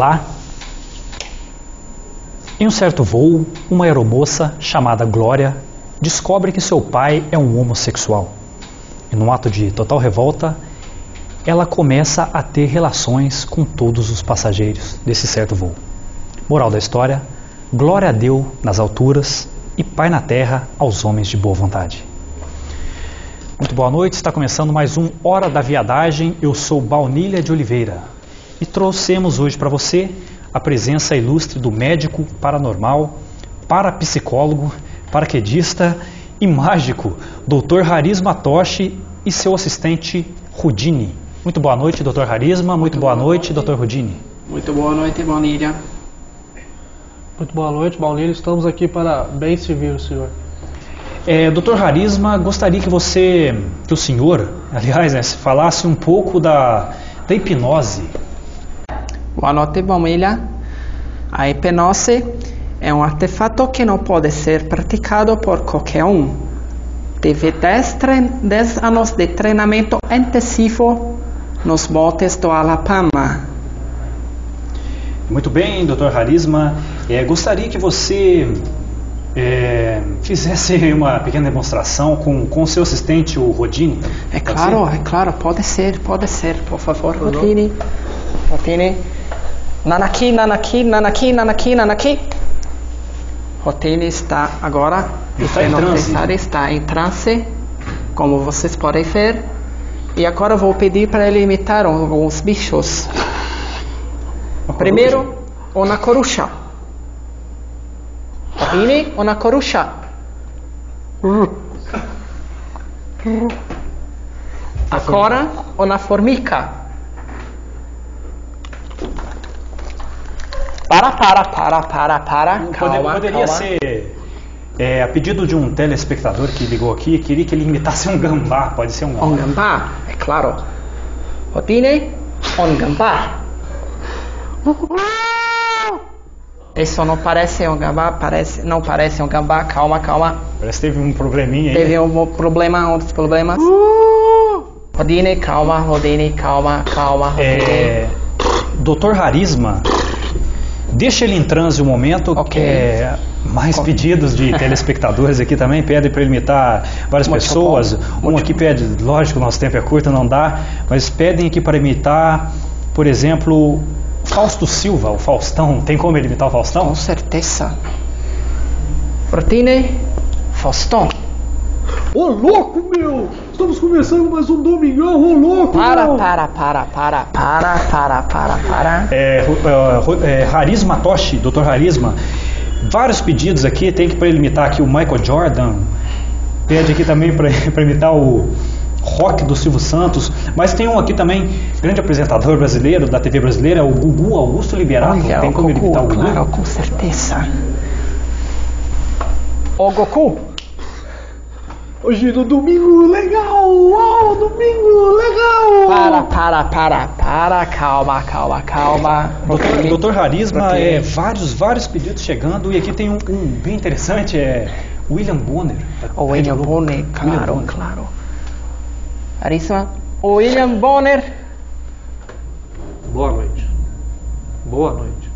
Olá. Em um certo voo, uma aeromoça chamada Glória descobre que seu pai é um homossexual. E num ato de total revolta, ela começa a ter relações com todos os passageiros desse certo voo. Moral da história: glória a Deus nas alturas e Pai na terra aos homens de boa vontade. Muito boa noite, está começando mais um Hora da Viadagem. Eu sou Baunilha de Oliveira e trouxemos hoje para você a presença ilustre do médico paranormal, parapsicólogo, paraquedista e mágico, Dr. Harisma Toshi e seu assistente Rudini. Muito boa noite, Dr. Harisma. Muito, boa, noite, Dr. Rudini. Muito boa noite, Baunilha. Muito boa noite, Baunilha. Estamos aqui para bem servir o senhor. É, Dr. Harisma, gostaria que você, que o senhor, aliás, né, falasse um pouco da, da hipnose. Boa noite, Baunilha. A hipnose é um artefato que não pode ser praticado por qualquer um. Teve 10, 10 anos de treinamento intensivo nos botes do Alabama. Muito bem, Dr. Harisma. É, gostaria que você é, fizesse uma pequena demonstração com o seu assistente, o Rodini. É claro, é claro, pode ser, pode ser, por favor, Rodini. Rodini. Nanaki, nanaki, nanaki, nanaki, nanaki. Rodini está agora está em transe. está em transe, como vocês podem ver. E agora vou pedir para ele imitar alguns bichos. Primeiro, uma coruja. Ini una coruja. Agora uma formica. Para, para, para, para, para. Calma, Poderia calma. ser, é, a pedido de um telespectador que ligou aqui, queria que ele imitasse um gambá. Pode ser um gambá. Um gambá, é claro. Rodine, um gambá. Isso não parece um gambá, parece, não parece um gambá. Calma, calma. Parece que teve um probleminha aí. Teve um problema, outros problemas. Rodine, calma, Rodine, calma, calma, Rodine. É, Dr. Harisma, deixa ele em transe um momento. Ok. É, mais pedidos de telespectadores aqui também pedem para ele imitar várias Muito pessoas. bom, Um aqui pede, lógico, nosso tempo é curto, não dá, mas pedem aqui para imitar, por exemplo, Fausto Silva, o Faustão. Tem como ele imitar o Faustão? Com certeza. Rodine, Faustão. Ô louco, meu! Estamos começando mais um domingão! Para, para, para, para, para, para, para, para. É, é, é, Harisma Toshi, Dr. Harisma, vários pedidos aqui, tem que para ele imitar aqui o Michael Jordan, pede aqui também para imitar o rock do Silvio Santos, mas tem um aqui também, grande apresentador brasileiro da TV brasileira, o Gugu Augusto Liberato, Olha, tem como imitar o Gugu? claro, com certeza. O Goku. Hoje no domingo legal! Uau, domingo legal! Para, para, para, para, calma, calma, calma. Doutor, doutor Harisma, é, vários, vários pedidos chegando, e aqui tem um, um bem interessante, é William Bonner. O William. Bonner, William claro, Bonner. claro. Arisma. O William Bonner. Boa noite. Boa noite.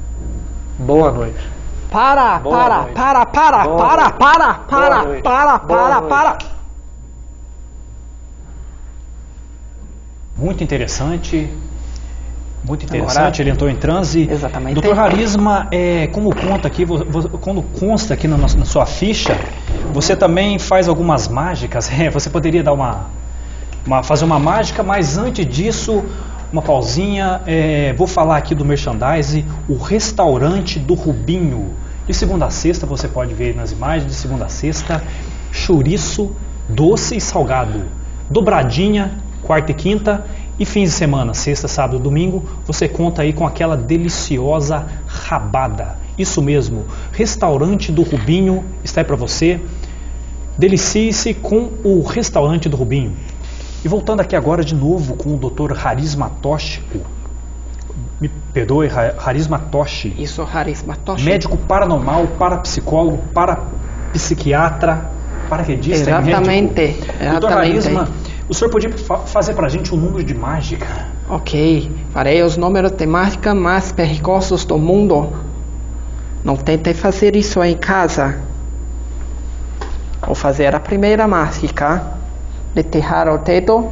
Boa noite. Para, para, para, para, para, para, para, para, para, para. Muito interessante. Muito interessante, Agora- ele entrou em transe. Exatamente. Doutor Harisma, é, como conta aqui, quando consta aqui na, na sua ficha, você também faz algumas mágicas. É, você poderia dar uma, uma- fazer uma mágica, mas antes disso, uma pausinha. é, vou falar aqui do merchandise, o restaurante do Rubinho. De segunda a sexta, você pode ver nas imagens, de segunda a sexta, chouriço doce e salgado. Dobradinha, quarta e quinta. E fins de semana, sexta, sábado, domingo, você conta aí com aquela deliciosa rabada. Isso mesmo, restaurante do Rubinho está aí para você. Delicie-se com o restaurante do Rubinho. E voltando aqui agora de novo com o Dr. Harisma Toshi. Me perdoe, Ha- Harisma Toshi. Isso, Harisma Toshi. Médico paranormal, parapsicólogo, parapsiquiatra, paraquedista, Exatamente, médico. Doutor exatamente. Harisma, o senhor podia fa- fazer pra gente um número de mágica? Ok, farei os números de mágica mais perigosos do mundo. Não tente fazer isso em casa. Vou fazer a primeira mágica. De tirar o dedo.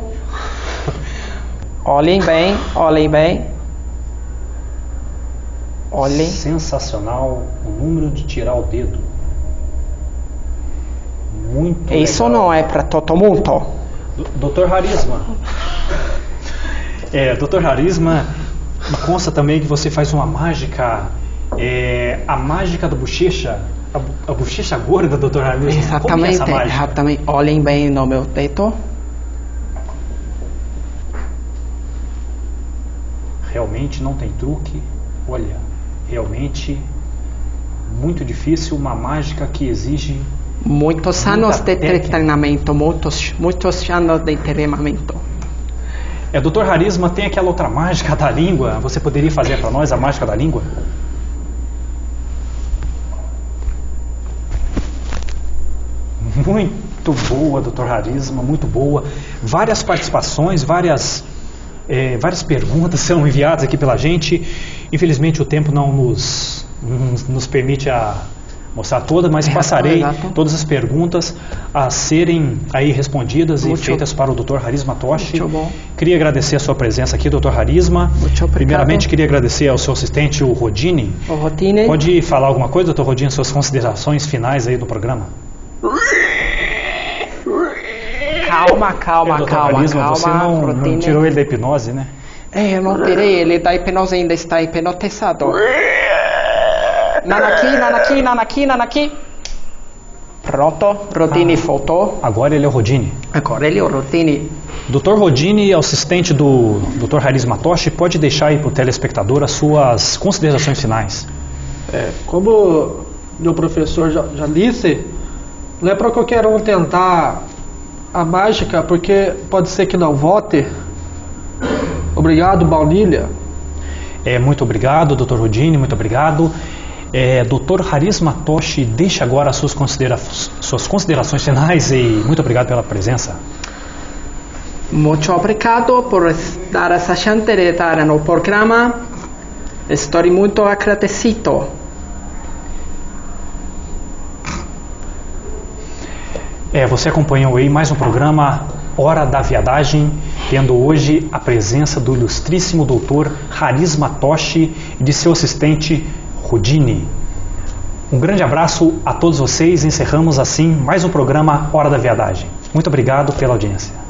Olhem bem, olhem bem. Olhem. Sensacional o número de tirar o dedo. Muito Isso legal. não é para todo mundo. Dr. Harisma. É, Dr. Harisma, me consta também que você faz uma mágica, é, a mágica da bochecha, a, a bochecha gorda, Dr. Harisma. É Exatamente, mágica? exatamente. Olhem bem no meu dedo. Realmente não tem truque. Olha, realmente muito difícil, uma mágica que exige Muitos anos de técnica. treinamento, muitos, muitos anos de treinamento. É, Dr. Harisma, tem aquela outra mágica da língua. Você poderia fazer para nós a mágica da língua? Muito boa, Dr. Harisma, muito boa. Várias participações, várias, eh, várias perguntas são enviadas aqui pela gente. Infelizmente o tempo não nos, nos permite a mostrar toda, mas Exato, passarei todas as perguntas a serem aí respondidas Muito- e feitas para o Dr. Harisma Toshi. Muito bom. Queria agradecer a sua presença aqui, Dr. Harisma. Muito obrigado. Primeiramente, queria agradecer ao seu assistente, o Rodini. O Rotine, Pode falar alguma coisa, Dr. Rodini, suas considerações finais aí do programa? calma, calma, Dr. calma, Harisma, calma. você não, não tirou ele da hipnose, né? É, eu não tirei ele da hipnose, ainda está hipnotizado. Nanaki, nanaki, nanaki, nanaki. Pronto, Rodine voltou. Agora ele é o Rodini. Agora ele é o Rodine. Dr. Rodini, assistente do Dr. Harisma Toshi, pode deixar aí para o telespectador as suas considerações finais. É, como meu professor já, já disse, não é para qualquer um tentar a mágica, porque pode ser que não vote. Obrigado, Baunilha. É, muito obrigado, Dr. Rodini, muito obrigado. É, Dr. Harisma Toshi, deixa agora as suas, considera suas considerações finais e muito obrigado pela presença. Muito obrigado por dar essa chance de estar no programa. Estou muito agradecido. É, você acompanhou aí mais um programa Hora da Viadagem, tendo hoje a presença do ilustríssimo doutor Harisma Toshi e de seu assistente Rodini. Um grande abraço a todos vocês. Encerramos assim mais um programa Hora da Viadagem. Muito obrigado pela audiência.